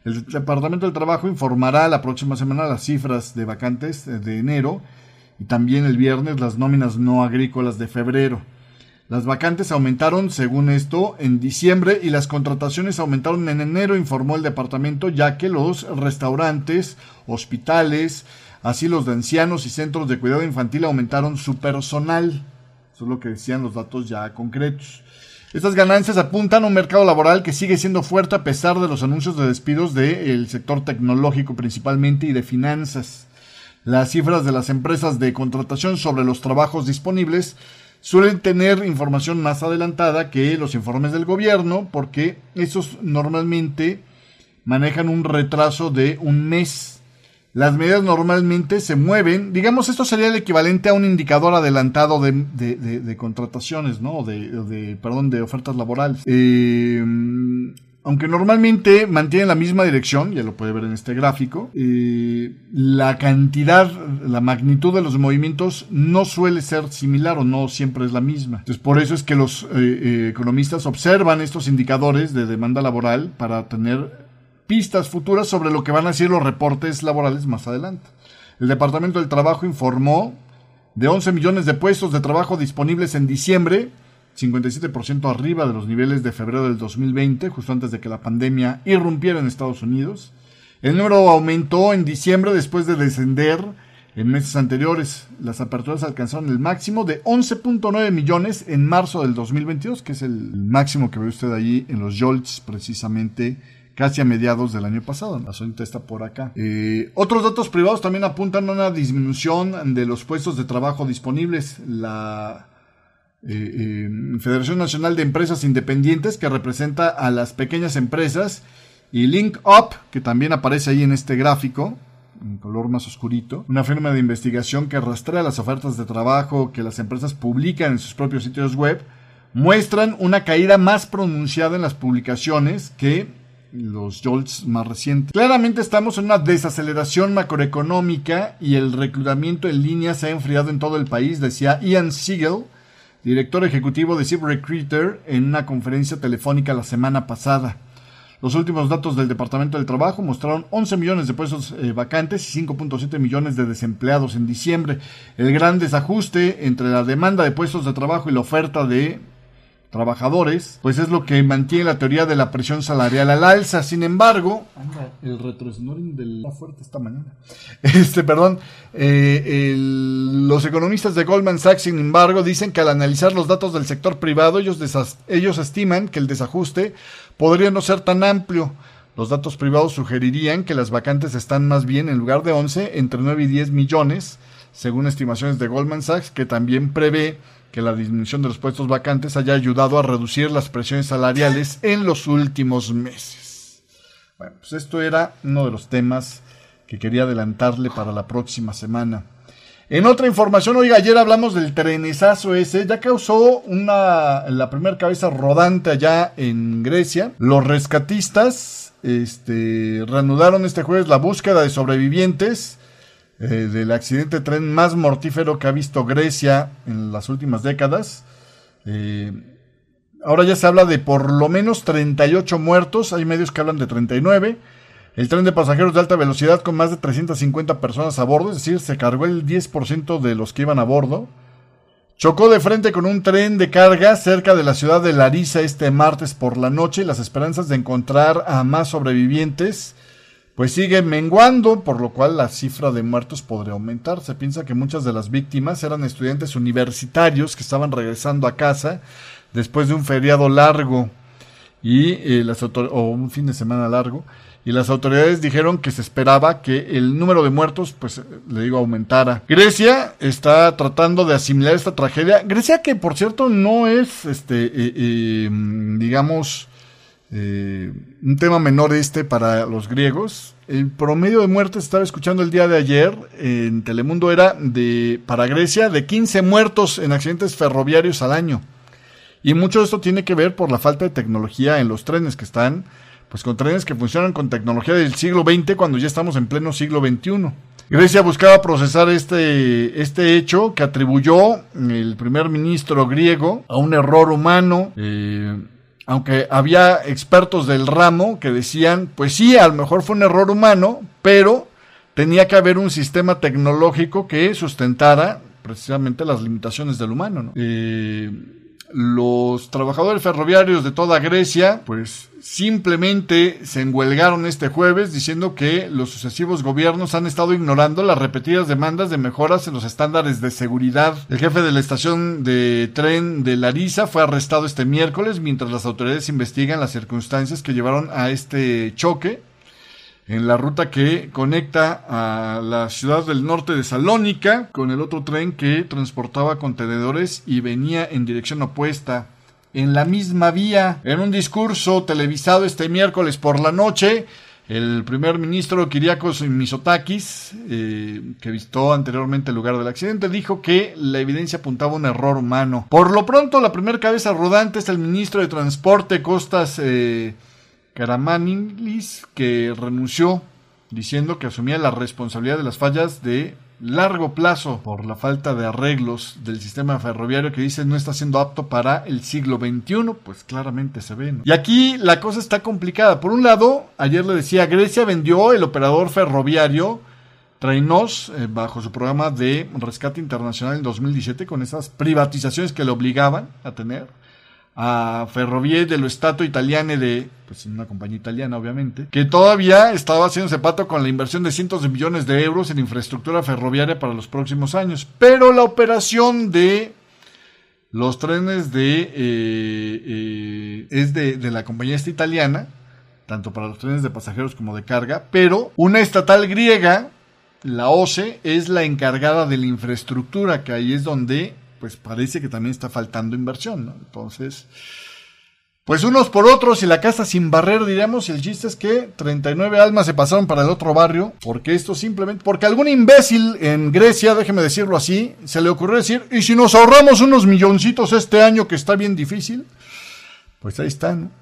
El Departamento del Trabajo informará la próxima semana las cifras de vacantes de enero y también el viernes las nóminas no agrícolas de febrero. Las vacantes aumentaron, según esto, en diciembre y las contrataciones aumentaron en enero, informó el departamento, ya que los restaurantes, hospitales, asilos de ancianos y centros de cuidado infantil aumentaron su personal. Eso es lo que decían los datos ya concretos. Estas ganancias apuntan a un mercado laboral que sigue siendo fuerte a pesar de los anuncios de despidos del sector tecnológico principalmente y de finanzas. Las cifras de las empresas de contratación sobre los trabajos disponibles suelen tener información más adelantada que los informes del gobierno porque esos normalmente manejan un retraso de un mes. Las medidas normalmente se mueven, digamos, esto sería el equivalente a un indicador adelantado de, contrataciones, ¿no? De, de, perdón, de ofertas laborales. Eh, aunque normalmente mantienen la misma dirección, ya lo puede ver en este gráfico, eh, la cantidad, la magnitud de los movimientos no suele ser similar o no siempre es la misma. Entonces, por eso es que los eh, eh, economistas observan estos indicadores de demanda laboral para tener pistas futuras sobre lo que van a ser los reportes laborales más adelante. El Departamento del Trabajo informó de 11 millones de puestos de trabajo disponibles en diciembre, 57% arriba de los niveles de febrero del 2020, justo antes de que la pandemia irrumpiera en Estados Unidos. El número aumentó en diciembre después de descender en meses anteriores. Las aperturas alcanzaron el máximo de 11.9 millones en marzo del 2022, que es el máximo que ve usted allí en los JOLTS, precisamente casi a mediados del año pasado. La zona está por acá. Eh, otros datos privados también apuntan a una disminución de los puestos de trabajo disponibles. La eh, eh, Federación Nacional de Empresas Independientes, que representa a las pequeñas empresas, y Link Up, que también aparece ahí en este gráfico, en color más oscurito, una firma de investigación que rastrea las ofertas de trabajo que las empresas publican en sus propios sitios web, muestran una caída más pronunciada en las publicaciones que los JOLTS más recientes. Claramente estamos en una desaceleración macroeconómica y el reclutamiento en línea se ha enfriado en todo el país, decía Ian Siegel, director ejecutivo de ZipRecruiter, en una conferencia telefónica la semana pasada. Los últimos datos del Departamento del Trabajo mostraron 11 millones de puestos eh, vacantes y 5.7 millones de desempleados en diciembre. El gran desajuste entre la demanda de puestos de trabajo y la oferta de trabajadores, pues es lo que mantiene la teoría de la presión salarial al alza. Sin embargo, el retrosnoring del fuerte esta mañana. Este, perdón, eh, los economistas de Goldman Sachs, sin embargo, dicen que al analizar los datos del sector privado, ellos, ellos estiman que el desajuste podría no ser tan amplio. Los datos privados sugerirían que las vacantes están más bien, en lugar de 11, entre 9 y 10 millones, según estimaciones de Goldman Sachs, que también prevé que la disminución de los puestos vacantes haya ayudado a reducir las presiones salariales en los últimos meses. Bueno, pues esto era uno de los temas que quería adelantarle para la próxima semana. En otra información, oiga, ayer hablamos del trenesazo ese, ya causó una, la primera cabeza rodante allá en Grecia. Los rescatistas este, reanudaron este jueves la búsqueda de sobrevivientes eh, del accidente de tren más mortífero que ha visto Grecia en las últimas décadas. Eh, ahora ya se habla de por lo menos 38 muertos, hay medios que hablan de 39. El tren de pasajeros de alta velocidad con más de 350 personas a bordo, es decir, se cargó el 10% de los que iban a bordo. Chocó de frente con un tren de carga cerca de la ciudad de Larissa este martes por la noche las esperanzas de encontrar a más sobrevivientes pues siguen menguando, por lo cual la cifra de muertos podría aumentar. Se piensa que muchas de las víctimas eran estudiantes universitarios que estaban regresando a casa después de un feriado largo y eh, las o un fin de semana largo y las autoridades dijeron que se esperaba que el número de muertos, pues le digo, aumentara. Grecia está tratando de asimilar esta tragedia. Grecia que por cierto no es, este, eh, eh, digamos, eh, un tema menor este para los griegos. El promedio de muertes, estaba escuchando el día de ayer en Telemundo, era de, para Grecia de 15 muertos en accidentes ferroviarios al año. Y mucho de esto tiene que ver por la falta de tecnología en los trenes que están pues con trenes que funcionan con tecnología del siglo XX cuando ya estamos en pleno siglo XXI. Grecia buscaba procesar este, este hecho que atribuyó el primer ministro griego a un error humano, eh, aunque había expertos del ramo que decían, pues sí, a lo mejor fue un error humano, pero tenía que haber un sistema tecnológico que sustentara precisamente las limitaciones del humano. ¿no? Eh, los trabajadores ferroviarios de toda Grecia, pues simplemente se enhuelgaron este jueves diciendo que los sucesivos gobiernos han estado ignorando las repetidas demandas de mejoras en los estándares de seguridad. El jefe de la estación de tren de Larisa fue arrestado este miércoles mientras las autoridades investigan las circunstancias que llevaron a este choque en la ruta que conecta a la ciudad del norte de Salónica con el otro tren que transportaba contenedores y venía en dirección opuesta. En la misma vía, en un discurso televisado este miércoles por la noche, el primer ministro Kiriakos Misotakis, eh, que visitó anteriormente el lugar del accidente, dijo que la evidencia apuntaba a un error humano. Por lo pronto, la primera cabeza rodante es el ministro de Transporte Costas eh, Karamanilis, que renunció diciendo que asumía la responsabilidad de las fallas de largo plazo por la falta de arreglos del sistema ferroviario que dice no está siendo apto para el siglo XXI, pues claramente se ve. Y aquí la cosa está complicada. Por un lado, ayer le decía, Grecia vendió el operador ferroviario Trainos eh, bajo su programa de rescate internacional en 2017 con esas privatizaciones que le obligaban a tener a Ferrovie dello Stato Italiane de, pues una compañía italiana obviamente, que todavía estaba haciendo pato con la inversión de cientos de millones de euros en infraestructura ferroviaria para los próximos años. Pero la operación de los trenes de eh, eh, es de, de la compañía esta italiana, tanto para los trenes de pasajeros como de carga, pero una estatal griega, la OCE, es la encargada de la infraestructura, que ahí es donde pues parece que también está faltando inversión, ¿no? Entonces, pues unos por otros y la casa sin barrer, diríamos, el chiste es que 39 almas se pasaron para el otro barrio, porque esto simplemente, porque algún imbécil en Grecia, déjeme decirlo así, se le ocurrió decir, y si nos ahorramos unos milloncitos este año que está bien difícil, pues ahí están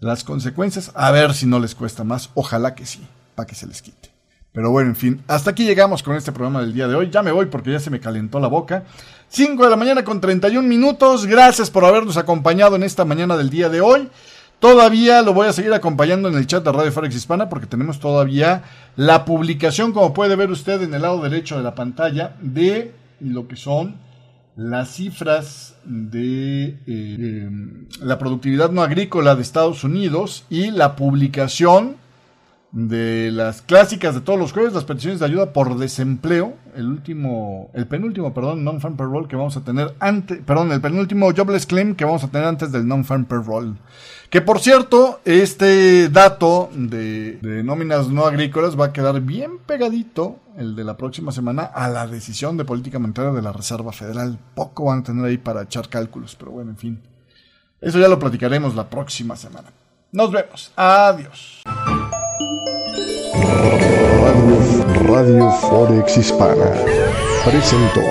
las consecuencias, a ver si no les cuesta más, ojalá que sí, para que se les quite. Pero bueno, en fin, hasta aquí llegamos con este programa del día de hoy. Ya me voy porque ya se me calentó la boca. 5 de la mañana con 31 minutos. Gracias por habernos acompañado en esta mañana del día de hoy. Todavía lo voy a seguir acompañando en el chat de Radio Forex Hispana porque tenemos todavía la publicación, como puede ver usted en el lado derecho de la pantalla, de lo que son las cifras de eh, la productividad no agrícola de Estados Unidos y la publicación de las clásicas de todos los jueves, las peticiones de ayuda por desempleo, el último, el penúltimo, perdón, non-farm payroll que vamos a tener antes, perdón, el penúltimo jobless claim que vamos a tener antes del non-farm payroll. Que por cierto, este dato de, de nóminas no agrícolas va a quedar bien pegadito, el de la próxima semana, a la decisión de política monetaria de la Reserva Federal. Poco van a tener ahí para echar cálculos, pero bueno, en fin. Eso ya lo platicaremos la próxima semana. Nos vemos. Adiós. Radio, Radio Forex Hispana presentó